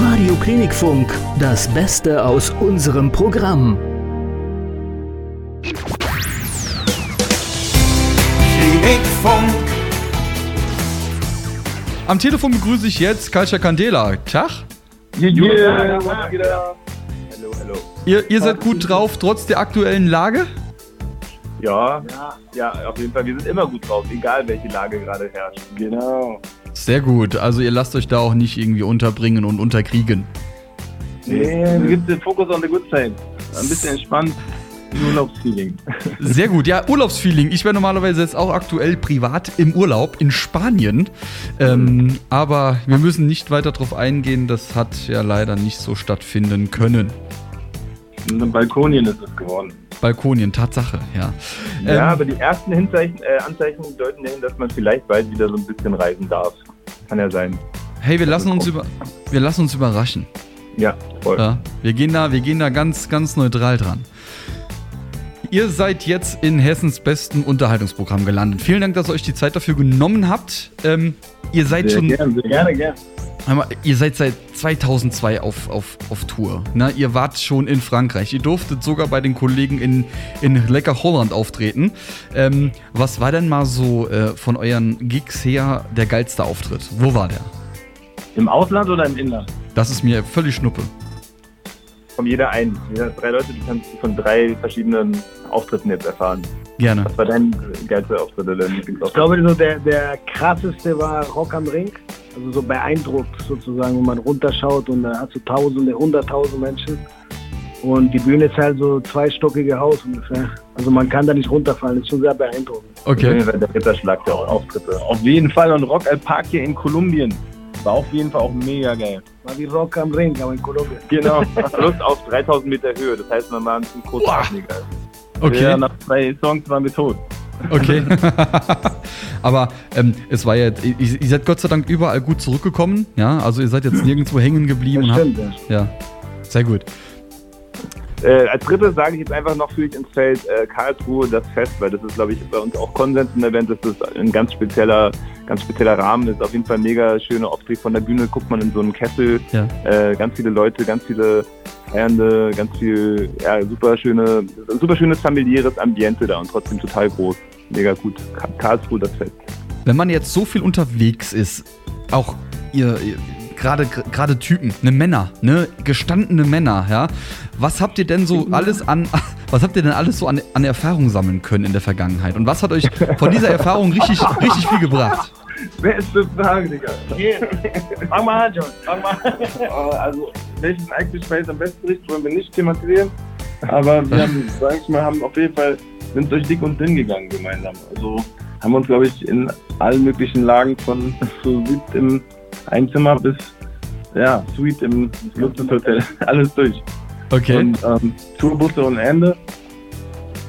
Radio Klinikfunk, das Beste aus unserem Programm. Klinikfunk. Am Telefon begrüße ich jetzt Kalcha Candela. Tag. Yeah. Hallo, hallo. Ihr, ihr seid gut drauf, trotz der aktuellen Lage? Ja, ja, auf jeden Fall. Wir sind immer gut drauf, egal welche Lage gerade herrscht. Genau. Sehr gut. Also ihr lasst euch da auch nicht irgendwie unterbringen und unterkriegen. Nee, du gibst den Fokus on the good side. Ein bisschen entspannt. Urlaubsfeeling. Sehr gut. Ja, Urlaubsfeeling. Ich wäre normalerweise jetzt auch aktuell privat im Urlaub in Spanien. Ähm, aber wir müssen nicht weiter darauf eingehen. Das hat ja leider nicht so stattfinden können. Und Balkonien ist es geworden. Balkonien, Tatsache, ja. Ja, Ähm, aber die ersten Hinzeichen, äh, Anzeichen deuten dahin, dass man vielleicht bald wieder so ein bisschen reisen darf. Kann ja sein. hey, wir lassen uns über, wir lassen uns überraschen. Ja, voll. Ja, wir gehen da, wir gehen da ganz, ganz neutral dran. Ihr seid jetzt in Hessens besten Unterhaltungsprogramm gelandet. Vielen Dank, dass ihr euch die Zeit dafür genommen habt. Ähm, ihr seid Sehr schon, gern, sehr gerne, gerne. Ihr seid seit 2002 auf, auf, auf Tour. Ne? Ihr wart schon in Frankreich. Ihr durftet sogar bei den Kollegen in, in Lecker Holland auftreten. Ähm, was war denn mal so äh, von euren Gigs her der geilste Auftritt? Wo war der? Im Ausland oder im Inland? Das ist mir völlig schnuppe. Von jeder ein. Jeder drei Leute, die kannst du von drei verschiedenen Auftritten jetzt erfahren. Gerne. Was war dein äh, geilster Auftritt oder dein Ich Lieblingsauftritt? glaube, so der, der krasseste war Rock am Ring. Also so beeindruckt sozusagen, wenn man runterschaut und da hast du Tausende, Hunderttausend Menschen. Und die Bühne ist halt so zweistockige Haus ungefähr. Also man kann da nicht runterfallen, ist schon sehr beeindruckend. Okay. Der Ritterschlag der Auftritte. Auf jeden Fall. Und Rock al Parque in Kolumbien. War auf jeden Fall auch mega geil. War wie Rock am Ring, aber in Kolumbien. Genau. Plus auf 3000 Meter Höhe. Das heißt, man war ein bisschen kurzatmiger. Okay. Ja, nach zwei Songs waren wir tot. Okay. Aber ähm, es war ja, ihr, ihr seid Gott sei Dank überall gut zurückgekommen, ja. Also ihr seid jetzt nirgendwo hängen geblieben und Das habt. stimmt, ja. Ja. Sehr gut. Äh, als drittes sage ich jetzt einfach noch für ich ins Feld äh, Karlsruhe das Fest, weil das ist, glaube ich, bei uns auch Konsens im Event, dass das ein ganz spezieller, ganz spezieller Rahmen ist. Auf jeden Fall mega schöner Auftritt von der Bühne, guckt man in so einen Kessel, Ja. äh, ganz viele Leute, ganz viele Feiernde, ganz viel, ja, super schöne, super schönes familiäres Ambiente da und trotzdem total groß. Mega gut. Ka- Karlsruhe das Fest. Wenn man jetzt so viel unterwegs ist, auch ihr, ihr gerade gerade Typen, ne Männer, ne gestandene Männer, ja. Was habt ihr denn so alles an, was habt ihr denn alles so an, an Erfahrung sammeln können in der Vergangenheit? Und was hat euch von dieser Erfahrung richtig richtig viel gebracht? Beste Frage, Digga. Fang mal an, John. Fang mal an. Äh, Also, welchen Eisgespräch am besten ist, wollen wir nicht thematisieren. Aber wir haben, sag ich mal, haben auf jeden Fall, sind durch dick und dünn gegangen gemeinsam. Also haben uns, glaube ich, in allen möglichen Lagen von Suite im Einzimmer bis, ja, Suite im Luxushotel, alles durch. Okay. Und ähm, Tourbusse ohne Ende.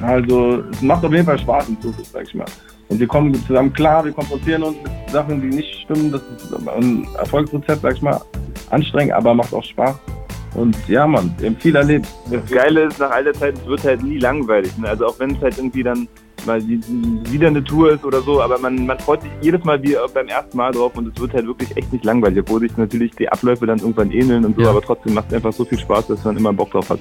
Also, es macht auf jeden Fall Spaß im Tourbus, sag ich mal. Und wir kommen zusammen klar, wir konfrontieren uns mit Sachen, die nicht stimmen. Das ist ein Erfolgsrezept, sag ich mal, anstrengend, aber macht auch Spaß. Und ja, man, wir haben viel erlebt. Das Geile ist, nach all der Zeit, es wird halt nie langweilig. Ne? Also auch wenn es halt irgendwie dann mal die, wieder eine Tour ist oder so, aber man, man freut sich jedes Mal wie beim ersten Mal drauf und es wird halt wirklich echt nicht langweilig, obwohl sich natürlich die Abläufe dann irgendwann ähneln und so, Ja. aber trotzdem macht es einfach so viel Spaß, dass man immer Bock drauf hat.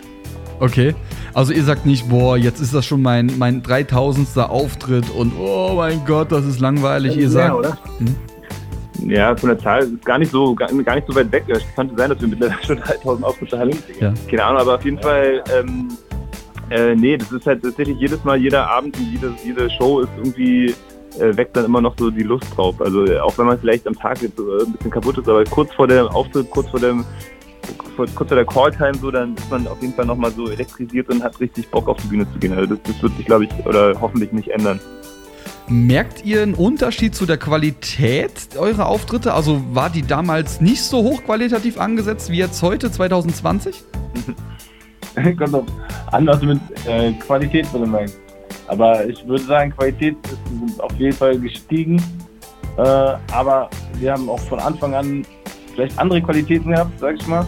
Okay. Also ihr sagt nicht, boah, jetzt ist das schon mein, mein 3000. Auftritt und oh mein Gott, das ist langweilig. Ihr Ja, sagt, oder? Ja, von der Zahl ist gar nicht so, gar, gar nicht so weit weg. Es könnte sein, dass wir mittlerweile schon 3000 Auftritte haben. Ja. Keine Ahnung, aber auf jeden Fall, ähm, äh, nee, das ist halt tatsächlich jedes Mal, jeder Abend und jede, jede Show ist irgendwie, äh, weckt dann immer noch so die Lust drauf. Also äh, auch wenn man vielleicht am Tag jetzt äh, ein bisschen kaputt ist, aber kurz vor dem Auftritt, kurz vor dem vor, kurz vor der Calltime so, dann ist man auf jeden Fall nochmal so elektrisiert und hat richtig Bock auf die Bühne zu gehen. Also das, das wird sich, glaube ich, oder hoffentlich nicht ändern. merkt ihr einen Unterschied zu der Qualität eurer Auftritte? Also war die damals nicht so hochqualitativ angesetzt wie jetzt heute, 2020? Kommt auf an, was du mit äh, Qualität drin meinst. Aber ich würde sagen, Qualität ist auf jeden Fall gestiegen. Äh, aber wir haben auch von Anfang an vielleicht andere Qualitäten gehabt, sag ich mal.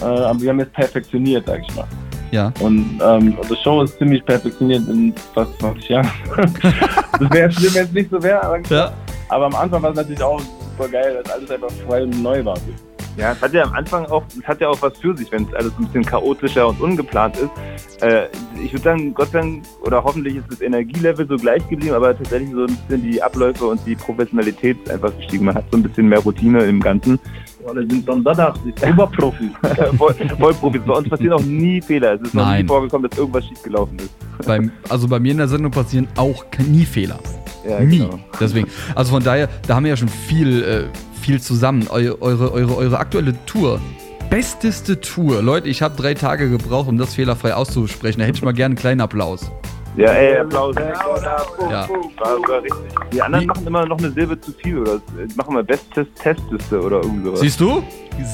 Äh, aber wir haben jetzt perfektioniert, sag ich mal. Ja. Und ähm, unsere Show ist ziemlich perfektioniert in fast 20 Jahren. das wäre schlimm, wenn es nicht so wäre. Aber, Ja. aber am Anfang war es natürlich auch super geil, dass alles einfach frei und neu war. Ja, es hat ja am Anfang auch, es hat ja auch was für sich, wenn es alles ein bisschen chaotischer und ungeplant ist. Äh, ich würde sagen, Gott sei Dank, oder hoffentlich ist das Energielevel so gleich geblieben, aber tatsächlich so ein bisschen die Abläufe und die Professionalität einfach gestiegen. Man hat so ein bisschen mehr Routine im Ganzen. Alle sind dann da, die Oberprofis. Voll, Vollprofis. Bei uns passieren auch nie Fehler. Es ist noch Nein. nie vorgekommen, dass irgendwas schiefgelaufen ist. Beim, also bei mir in der Sendung passieren auch nie Fehler. Ja, Nie. genau. Deswegen. Also von daher, da haben wir ja schon viel, äh, viel zusammen. Eu, eure, eure, eure aktuelle Tour. Besteste Tour. Leute, ich habe drei Tage gebraucht, um das fehlerfrei auszusprechen. Da hätte ich mal gerne einen kleinen Applaus. Ja, ey, Applaus. Ja. Die anderen Wie- machen immer noch eine Silbe zu viel oder machen mal Bestes Testliste oder irgend sowas. Siehst du?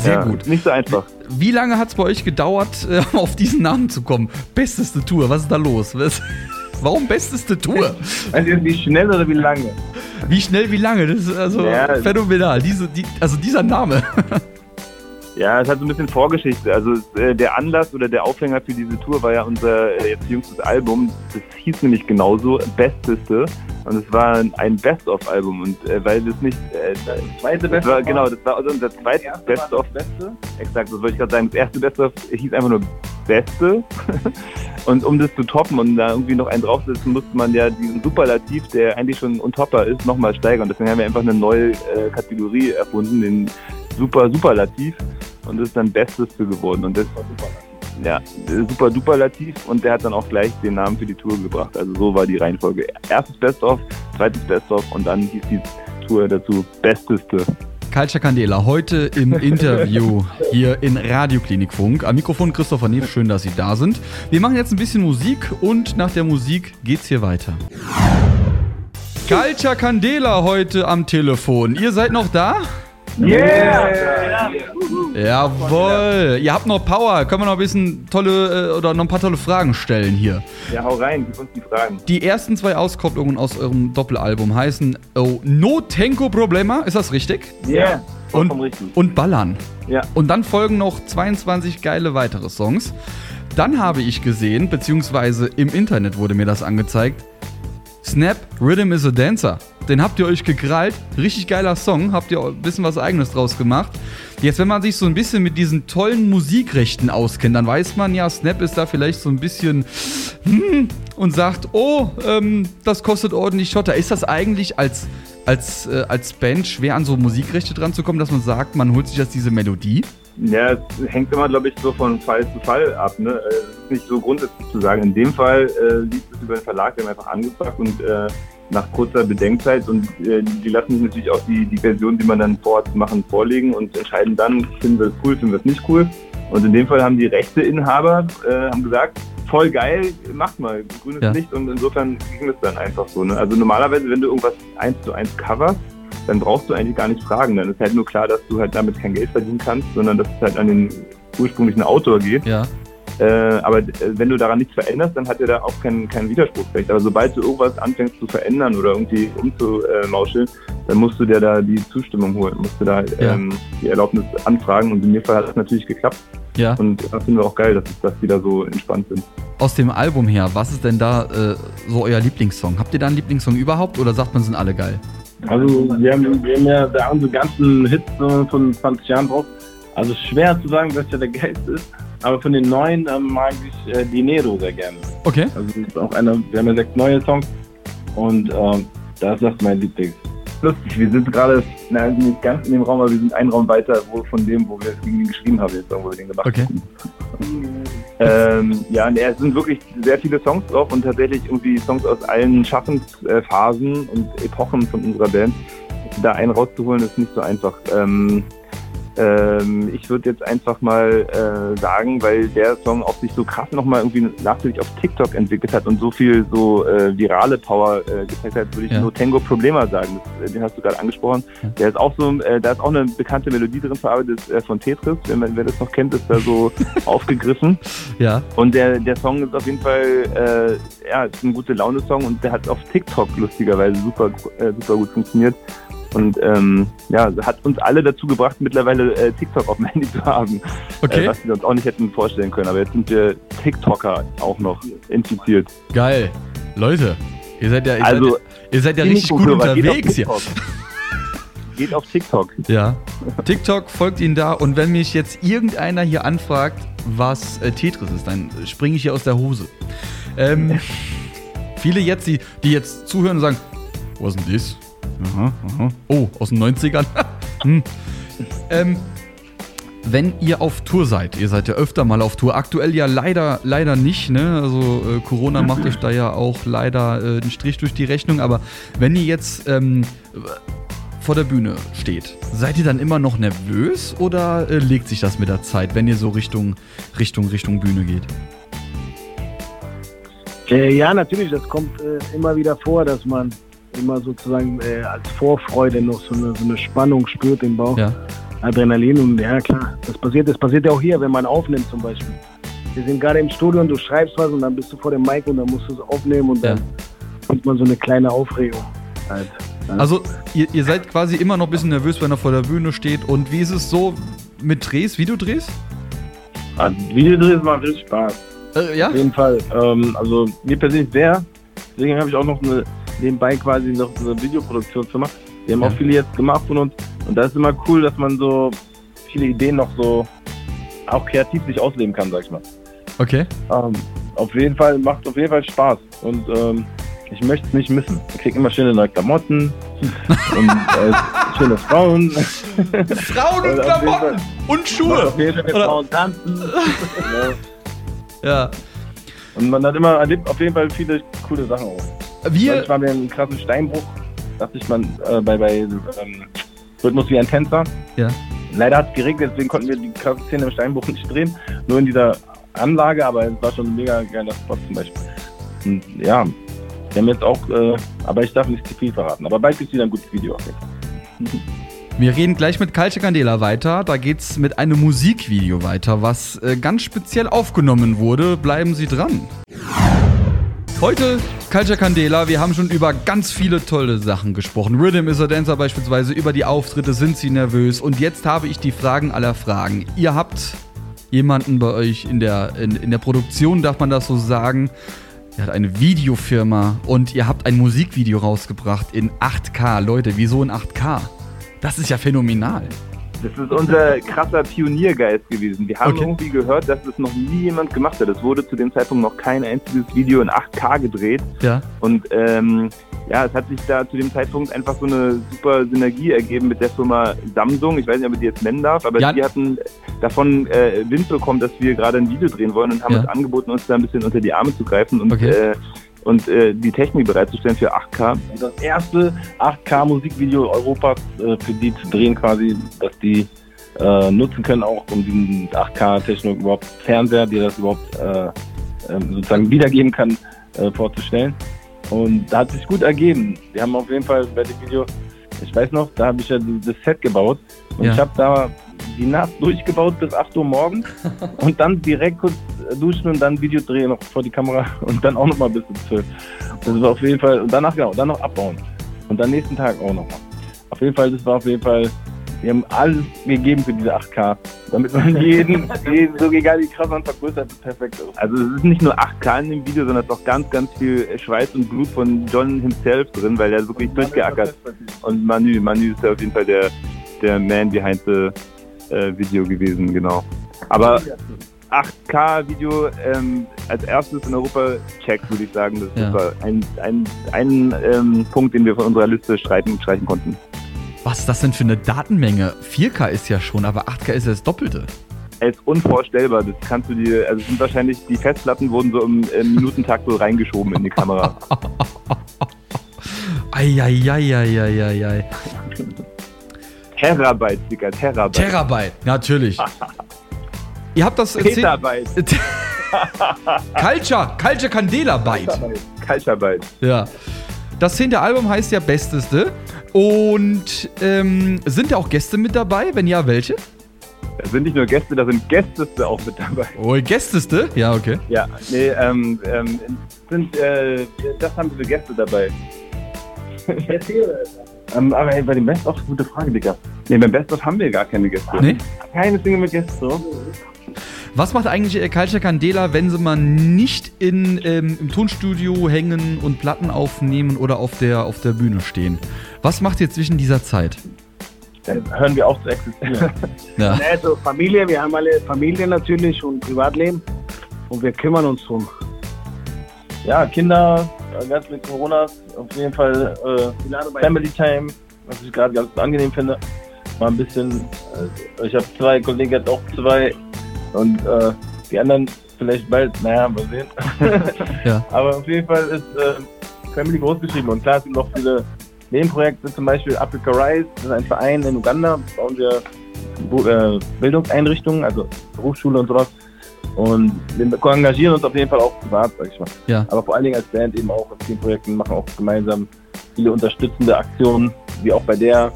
Sehr ja, gut. Nicht so einfach. Wie lange hat es bei euch gedauert, äh, auf diesen Namen zu kommen? Besteste Tour, was ist da los? Was, warum besteste Tour? Du, wie schnell oder wie lange? Wie schnell, wie lange? Das ist also Ja. phänomenal. Diese, die, also dieser Name. Ja, es hat so ein bisschen Vorgeschichte. Also äh, der Anlass oder der Aufhänger für diese Tour war ja unser äh, jetzt jüngstes Album. Das hieß nämlich genauso Besteste und es war ein Best-of-Album und äh, weil das nicht äh, Zweite das war, genau, das war also unser zweites Best-of. Beste. Exakt, das wollte ich gerade sagen. Das erste Best-of hieß einfach nur Beste und um das zu toppen und da irgendwie noch einen draufsetzen, musste man ja diesen Superlativ, der eigentlich schon untopper ist, nochmal steigern. Deswegen haben wir einfach eine neue äh, Kategorie erfunden, den Super Superlativ und ist dann Besteste geworden und das ja, äh, super duperlativ und der hat dann auch gleich den Namen für die Tour gebracht. Also so war die Reihenfolge. Erstes Best-of, zweites Best-of und dann hieß die Tour dazu Besteste. Culture Candela, heute im Interview hier in Radioklinikfunk. Am Mikrofon Christopher Neef, schön, dass Sie da sind. Wir machen jetzt ein bisschen Musik und nach der Musik geht's hier weiter. Culture Candela heute am Telefon. Ihr seid noch da? Yeah! Jawohl. Ihr habt noch Power. Können wir noch ein bisschen tolle äh, oder noch ein paar tolle Fragen stellen hier. Ja, hau rein, gib uns die Fragen. Die ersten zwei Auskopplungen aus eurem Doppelalbum heißen oh, No Tenko Problema, ist das richtig? Yeah! Und, Vollkommen richtig. und Ballern. Ja. Und dann folgen noch 22 geile weitere Songs. Dann habe ich gesehen, beziehungsweise im Internet wurde mir das angezeigt, Snap Rhythm is a Dancer. Den habt ihr euch gekrallt. Richtig geiler Song. Habt ihr ein bisschen was Eigenes draus gemacht. Jetzt, wenn man sich so ein bisschen mit diesen tollen Musikrechten auskennt, dann weiß man ja, Snap ist da vielleicht so ein bisschen hm, und sagt, oh, ähm, das kostet ordentlich Schotter. Ist das eigentlich als, als, äh, als Band schwer an so Musikrechte dran zu kommen, dass man sagt, man holt sich jetzt diese Melodie? Ja, es hängt immer, glaube ich, so von Fall zu Fall ab. Ne? Äh, Es ist nicht so grundsätzlich zu sagen. In dem Fall äh, lief es über den Verlag, der einfach angefragt und äh, nach kurzer Bedenkzeit und äh, die lassen sich natürlich auch die, die Version, die man dann vorhat machen, vorlegen und entscheiden dann, finden wir es cool, finden wir es nicht cool. Und in dem Fall haben die Rechteinhaber äh, haben gesagt, voll geil, macht mal, grünes Ja. Licht und insofern ging es dann einfach so. Ne? Also normalerweise, wenn du irgendwas eins zu eins coverst, dann brauchst du eigentlich gar nicht fragen. Dann ist halt nur klar, dass du halt damit kein Geld verdienen kannst, sondern dass es halt an den ursprünglichen Autor geht. Ja. Äh, aber äh, wenn du daran nichts veränderst, dann hat er da auch kein, kein Widerspruchsrecht. Aber sobald du irgendwas anfängst zu verändern oder irgendwie umzumauscheln, dann musst du dir da die Zustimmung holen, musst du da Ja. ähm, die Erlaubnis anfragen. Und in dem Fall hat es natürlich geklappt. Ja. Und das finden wir auch geil, dass, es- dass die da so entspannt sind. Aus dem Album her, was ist denn da äh, so euer Lieblingssong? Habt ihr da einen Lieblingssong überhaupt oder sagt man, sind alle geil? Also wir haben, wir haben ja da unsere ganzen Hits so von 20 Jahren drauf. Also schwer zu sagen, dass ja der geilste ist. Aber von den neuen ähm, mag ich äh, Dinero sehr gerne. Okay. Also das ist auch einer, wir haben ja sechs neue Songs und ähm, das ist mein Lieblings. Lustig, wir sind gerade, na, nicht ganz in dem Raum, aber wir sind einen Raum weiter wo, von dem, wo wir gegen ihn geschrieben haben, jetzt wo wir den gemacht Okay. haben. Ähm, ja, es sind wirklich sehr viele Songs drauf und tatsächlich irgendwie Songs aus allen Schaffensphasen und Epochen von unserer Band. Da einen rauszuholen, ist nicht so einfach. Ähm, ähm, ich würde jetzt einfach mal äh, sagen, weil der Song auch sich so krass nochmal irgendwie nachträglich auf TikTok entwickelt hat und so viel so äh, virale Power äh, gezeigt hat, würde ich Ja. nur Tango Problema sagen. Das, äh, den hast du gerade angesprochen. Ja. Der ist auch so, äh, da ist auch eine bekannte Melodie drin verarbeitet äh, von Tetris. Wenn man, wer das noch kennt, ist da so aufgegriffen. Ja. Und der, der Song ist auf jeden Fall, ja, ist ein gute Laune-Song und der hat auf TikTok lustigerweise super, super gut funktioniert. Und ähm, ja, hat uns alle dazu gebracht, mittlerweile äh, TikTok auf dem Handy zu haben. Okay. Äh, was wir uns auch nicht hätten vorstellen können. Aber jetzt sind wir TikToker auch noch infiziert. Geil. Leute, ihr seid ja, ihr Also, seid ja, ihr seid ja richtig gut unterwegs hier. Geht auf TikTok. Ja. TikTok folgt Ihnen da und wenn mich jetzt irgendeiner hier anfragt, was äh, Tetris ist, dann springe ich hier aus der Hose. Ähm, viele jetzt, die, die jetzt zuhören und sagen, was ist denn das? Aha, aha. Oh, aus den 90ern. hm. ähm, wenn ihr auf Tour seid, ihr seid ja öfter mal auf Tour, aktuell ja leider, leider nicht, ne? Also äh, Corona macht euch da ja auch leider äh, einen Strich durch die Rechnung, aber wenn ihr jetzt ähm, vor der Bühne steht, seid ihr dann immer noch nervös oder äh, legt sich das mit der Zeit, wenn ihr so Richtung, Richtung, Richtung Bühne geht? Äh, ja, natürlich, das kommt äh, immer wieder vor, dass man immer sozusagen äh, als Vorfreude noch so eine, so eine Spannung spürt im Bauch. Ja. Adrenalin und ja klar, das passiert, das passiert ja auch hier, wenn man aufnimmt zum Beispiel. Wir sind gerade im Studio und du schreibst was und dann bist du vor dem Mic und dann musst du es aufnehmen und dann kommt man so eine kleine Aufregung. Halt. Ja. Also ihr, ihr seid quasi immer noch ein bisschen nervös, wenn er vor der Bühne steht. Und wie ist es so mit Drehs, Videodrehs? Ah, Videodrehs machen richtig Spaß. Äh, ja? Auf jeden Fall. Ähm, also mir persönlich sehr. Deswegen habe ich auch noch eine, nebenbei quasi noch eine Videoproduktionsfirma. Die haben Ja. auch viele jetzt gemacht von uns. Und das ist immer cool, dass man so viele Ideen noch so auch kreativ sich ausleben kann, sag ich mal. Okay. Ähm, auf jeden Fall, macht auf jeden Fall Spaß. Und ähm, ich möchte es nicht missen. Ich krieg immer schöne neue Klamotten und äh, schöne Frauen. Frauen und Klamotten und Macht auf jeden Fall mit Oder- Frauen tanzen. ja. Ja. Und man hat immer erlebt auf jeden Fall viele coole Sachen auch. Wir, Neulich waren wir einen krassen Steinbruch. Dachte ich man äh, bei, bei ähm, Rhythmus wie ein Tänzer. Ja. Leider hat es geregnet, deswegen konnten wir die krasse Szene im Steinbruch nicht drehen. Nur in dieser Anlage, aber es war schon ein mega geiler Spot zum Beispiel. Und ja, wir haben jetzt auch, äh, aber ich darf nicht zu viel verraten. Aber bald gibt es wieder ein gutes Video. auf jeden Fall. wir reden gleich mit Kalche Candela weiter. Da geht's mit einem Musikvideo weiter, was äh, ganz speziell aufgenommen wurde. Bleiben Sie dran. Heute Culture Candela, wir haben schon über ganz viele tolle Sachen gesprochen. Rhythm is a Dancer beispielsweise, über die Auftritte, sind Sie nervös? Und jetzt habe ich die Fragen aller Fragen. Ihr habt jemanden bei euch in der, in, in der Produktion, darf man das so sagen. Ihr habt eine Videofirma und ihr habt ein Musikvideo rausgebracht in 8K. Leute, wieso in 8K? Das ist ja phänomenal. Das ist unser krasser Pioniergeist gewesen. Wir haben Okay. irgendwie gehört, dass es noch nie jemand gemacht hat. Es wurde zu dem Zeitpunkt noch kein einziges Video in 8K gedreht. Ja. Und ähm, ja, es hat sich da zu dem Zeitpunkt einfach so eine super Synergie ergeben mit der Firma Samsung. Ich weiß nicht, ob ich die jetzt nennen darf, aber Ja. die hatten davon äh, Wind bekommen, dass wir gerade ein Video drehen wollen und haben Ja. uns angeboten, uns da ein bisschen unter die Arme zu greifen und, Okay. äh, und äh, die Technik bereitzustellen für 8K. Und das erste 8K-Musikvideo Europas äh, für die zu drehen quasi, dass die äh, nutzen können, auch um diesen 8K-Technik überhaupt Fernseher, die das überhaupt äh, ähm, sozusagen wiedergeben kann, äh, vorzustellen. Und da hat sich gut ergeben. Wir haben auf jeden Fall bei dem Video, ich weiß noch, da habe ich ja das Set gebaut und Ja. ich habe da die Nacht durchgebaut bis 8 Uhr morgens und dann direkt kurz äh, duschen und dann Video drehen noch vor die Kamera und dann auch nochmal bis zu 12. Das war auf jeden Fall, und danach genau, dann noch abbauen. Und dann nächsten Tag auch nochmal. Auf jeden Fall, das war auf jeden Fall, wir haben alles gegeben für diese 8K, damit man jeden, jeden so egal wie krass man vergrößert, perfekt ist. Also es ist nicht nur 8K in dem Video, sondern es ist auch ganz, ganz viel Schweiß und Blut von John himself drin, weil er wirklich durchgeackert Und Manu, Manu ist ja auf jeden Fall der, der Man behind the äh, Video gewesen, genau. Aber 8K-Video ähm, als erstes in Europa checkt, würde ich sagen. Das ist Ja. super. Ein, ein, ein ähm, Punkt, den wir von unserer Liste streichen, streichen konnten. Was ist das denn für eine Datenmenge? 4K ist ja schon, aber 8K ist ja das Doppelte. Es ist unvorstellbar. Das kannst du dir, also sind wahrscheinlich, die Festplatten wurden so im, im Minutentakt so reingeschoben in die Kamera. Eieieiei. Terabyte, Digga, Terabyte. Terabyte, natürlich. Ihr habt das erzählt. Petabyte, Culture, Culture Candela Byte. Kaltbyte. Ja. Das zehnte Album heißt ja Besteste. Und ähm, sind da auch Gäste mit dabei? Wenn ja, welche? Da sind nicht nur Gäste, da sind Gästeste auch mit dabei. Oh, Gästeste? Ja, okay. Ja, nee, ähm, ähm, sind, äh, das haben wir für Gäste dabei. Ähm, aber ey, bei dem Best of gute Frage, Digga. Nee, beim Best of haben wir gar keine Gäste. Nee? Keine Single mit Gästen, so. Was macht eigentlich äh, Culture Candela, wenn sie mal nicht in, ähm, im Tonstudio hängen und Platten aufnehmen oder auf der, auf der Bühne stehen? Was macht ihr zwischen dieser Zeit? dann hören wir auf zu existieren. Ja. Also Familie, wir haben alle Familie natürlich und Privatleben und wir kümmern uns drum. ja, Kinder, äh, ganz mit Corona, auf jeden Fall äh, Family Time, was ich gerade ganz angenehm finde. Mal ein bisschen, äh, ich habe zwei Kollegen, hat auch zwei und äh, die anderen vielleicht bald, naja, mal sehen. Ja. Aber auf jeden Fall ist äh, Family groß geschrieben und klar es sind noch viele Nebenprojekte, zum Beispiel Africa Rise, das ist ein Verein in Uganda, bauen wir äh, Bildungseinrichtungen, also Berufsschule und sowas. Und wir engagieren uns auf jeden Fall auch privat, sag ich mal. Ja. Aber vor allen Dingen als Band eben auch in vielen Projekten, machen auch gemeinsam viele unterstützende Aktionen, wie auch bei der,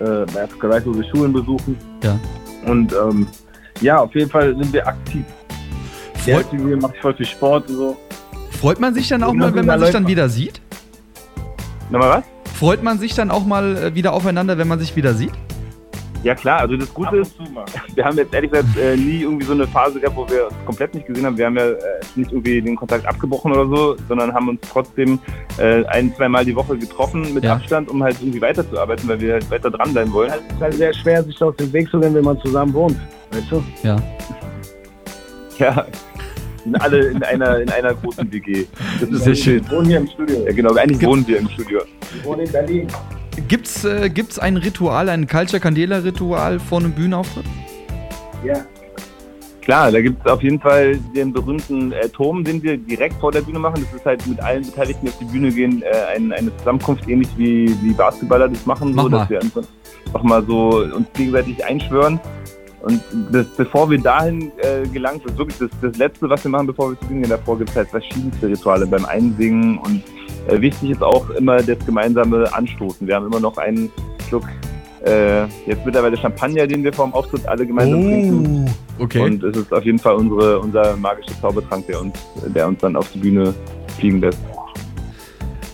äh, bei Africa Rise, wo wir Schulen besuchen. Ja. Und ähm, ja, auf jeden Fall sind wir aktiv. Freut, Zivil macht voll viel Sport und so. freut man sich dann auch Ja, mal, wenn man sich dann wieder sieht? Nochmal was? Freut man sich dann auch mal äh, wieder aufeinander, wenn man sich wieder sieht? Ja klar, also das Gute ist, wir haben jetzt ehrlich gesagt äh, nie irgendwie so eine Phase gehabt, wo wir uns komplett nicht gesehen haben. Wir haben ja äh, nicht irgendwie den Kontakt abgebrochen oder so, sondern haben uns trotzdem äh, ein, zweimal die Woche getroffen mit Ja. Abstand, um halt irgendwie weiterzuarbeiten, weil wir halt weiter dranbleiben wollen. Es ist halt sehr schwer, sich aus dem Weg zu gehen, wenn man zusammen wohnt. Weißt du? Ja. Ja, sind alle in einer, in einer großen WG. Das ist Sehr schön. Wir wohnen hier im Studio. Ja genau, eigentlich wohnen wir im Studio. Wir wohnen in Berlin. Gibt's, äh, gibt's ein Ritual, ein Culture Candela Ritual vor einem Bühnenauftritt? Ja. Klar, da gibt es auf jeden Fall den berühmten äh, Turm, den wir direkt vor der Bühne machen. Das ist halt mit allen Beteiligten, die auf die Bühne gehen, äh, ein, eine Zusammenkunft, ähnlich wie, wie Basketballer das machen, Mach so, mal. dass wir einfach noch mal so uns gegenseitig einschwören. Und das, bevor wir dahin äh, gelangen, das ist wirklich das, das Letzte, was wir machen, bevor wir zur Bühne gehen. Davor gibt es halt verschiedenste Rituale beim Einsingen. Und wichtig ist auch immer das gemeinsame Anstoßen. Wir haben immer noch einen Schluck, äh, jetzt mittlerweile Champagner, den wir vor dem Auftritt alle gemeinsam trinken. Oh, okay. Und es ist auf jeden Fall unsere, unser magischer Zaubertrank, der uns, der uns dann auf die Bühne fliegen lässt.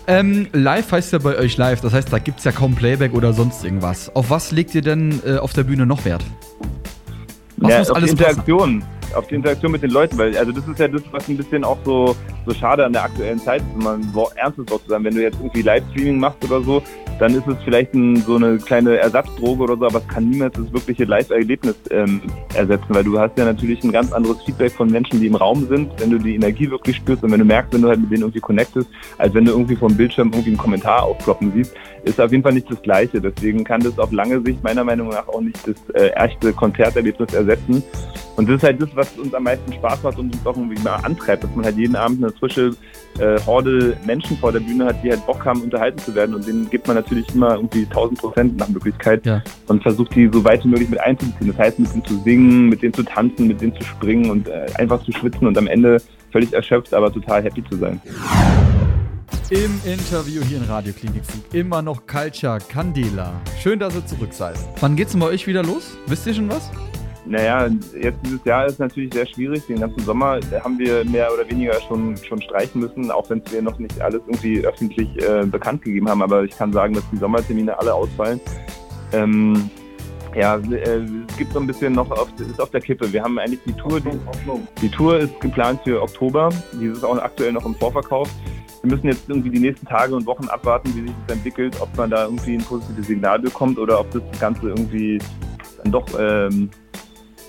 Ähm, live heißt ja bei euch live, das heißt, da gibt's ja kaum Playback oder sonst irgendwas. Auf was legt ihr denn äh, auf der Bühne noch Wert? Was ja, muss auf alles Interaktion, auf die Interaktion mit den Leuten, weil also das ist ja das, was ein bisschen auch so, so schade an der aktuellen Zeit ist, wenn man Wort- ernstes zu sagen. Wenn du jetzt irgendwie Livestreaming machst oder so, dann ist es vielleicht ein, so eine kleine Ersatzdroge oder so, aber es kann niemals das wirkliche Live-Erlebnis ähm, ersetzen, weil du hast ja natürlich ein ganz anderes Feedback von Menschen, die im Raum sind, wenn du die Energie wirklich spürst und wenn du merkst, wenn du halt mit denen irgendwie connectest, als wenn du irgendwie vom Bildschirm irgendwie einen Kommentar aufploppen siehst, ist auf jeden Fall nicht das Gleiche. Deswegen kann das auf lange Sicht meiner Meinung nach auch nicht das äh, echte Konzerterlebnis ersetzen. Und das ist halt das, was uns am meisten Spaß macht und uns auch irgendwie mal antreibt, dass man halt jeden Abend eine frische äh, Horde Menschen vor der Bühne hat, die halt Bock haben, unterhalten zu werden. Und denen gibt man natürlich immer irgendwie 1000 Prozent nach Möglichkeit Ja. und versucht die so weit wie möglich mit einzubeziehen. Das heißt, mit denen zu singen, mit denen zu tanzen, mit denen zu springen und äh, einfach zu schwitzen und am Ende völlig erschöpft, aber total happy zu sein. Im Interview hier in Radio Klinikfunk immer noch Culture Candela. Schön, dass ihr zurück seid. Wann geht's denn bei euch wieder los? Wisst ihr schon was? Naja, jetzt dieses Jahr ist natürlich sehr schwierig. Den ganzen Sommer haben wir mehr oder weniger schon, schon streichen müssen, auch wenn wir noch nicht alles irgendwie öffentlich äh, bekannt gegeben haben. Aber ich kann sagen, dass die Sommertermine alle ausfallen. Ähm, ja, äh, es gibt so ein bisschen noch auf, ist auf der Kippe. Wir haben eigentlich die Tour, die, die Tour ist geplant für Oktober. Die ist auch aktuell noch im Vorverkauf. Wir müssen jetzt irgendwie die nächsten Tage und Wochen abwarten, wie sich das entwickelt, ob man da irgendwie ein positives Signal bekommt oder ob das Ganze irgendwie dann doch ähm,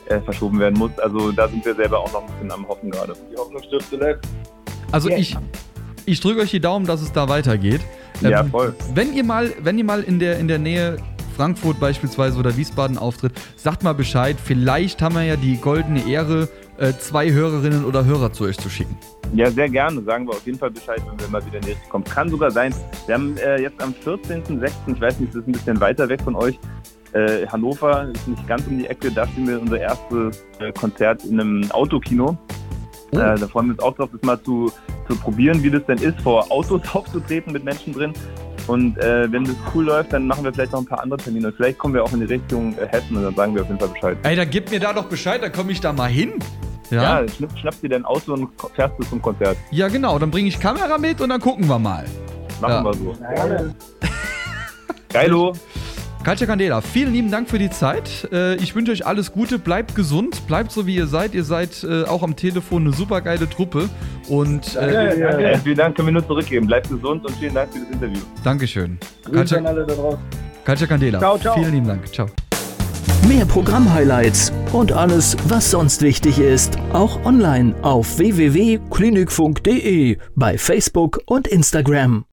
äh, verschoben werden muss. Also da sind wir selber auch noch ein bisschen am Hoffen gerade. Die Hoffnung stirbt zuletzt. Also Ja. ich, ich drücke euch die Daumen, dass es da weitergeht. Ähm, Ja, voll. Wenn ihr mal, wenn ihr mal in der, in der Nähe Frankfurt beispielsweise oder Wiesbaden auftritt, sagt mal Bescheid. Vielleicht haben wir ja die goldene Ehre, äh, zwei Hörerinnen oder Hörer zu euch zu schicken. Ja, sehr gerne. Sagen wir auf jeden Fall Bescheid, wenn wir mal wieder in die Richtung kommen. Kann sogar sein. Wir haben äh, jetzt am 14.06., ich weiß nicht, das ist ein bisschen weiter weg von euch, äh, Hannover, ist nicht ganz um die Ecke, da spielen wir unser erstes äh, Konzert in einem Autokino. Oh. Äh, da freuen wir uns auch drauf, das mal zu, zu probieren, wie das denn ist, vor Autos aufzutreten mit Menschen drin. Und äh, wenn das cool läuft, dann machen wir vielleicht noch ein paar andere Termine. Und vielleicht kommen wir auch in die Richtung äh, Hessen und dann sagen wir auf jeden Fall Bescheid. Ey, dann gib mir da doch Bescheid, dann komme ich da mal hin. Ja, Ja, schnapp, schnappst dir dein Auto und fährst du zum Konzert. ja genau, dann bringe ich Kamera mit und dann gucken wir mal. Machen Ja. wir so. Geilo. Culture Candela, vielen lieben Dank für die Zeit. Äh, ich wünsche euch alles Gute, bleibt gesund, bleibt so wie ihr seid. Ihr seid äh, auch am Telefon eine super geile Truppe. Und äh, Danke, Äh, vielen Dank, können wir nur zurückgeben. Bleibt gesund und vielen Dank für das Interview. Dankeschön. Grüße an alle da draußen. Kalcha Candela. Ciao, ciao. Vielen lieben Dank. Ciao. Mehr Programmhighlights und alles, was sonst wichtig ist, auch online auf www.klinikfunk.de, bei Facebook und Instagram.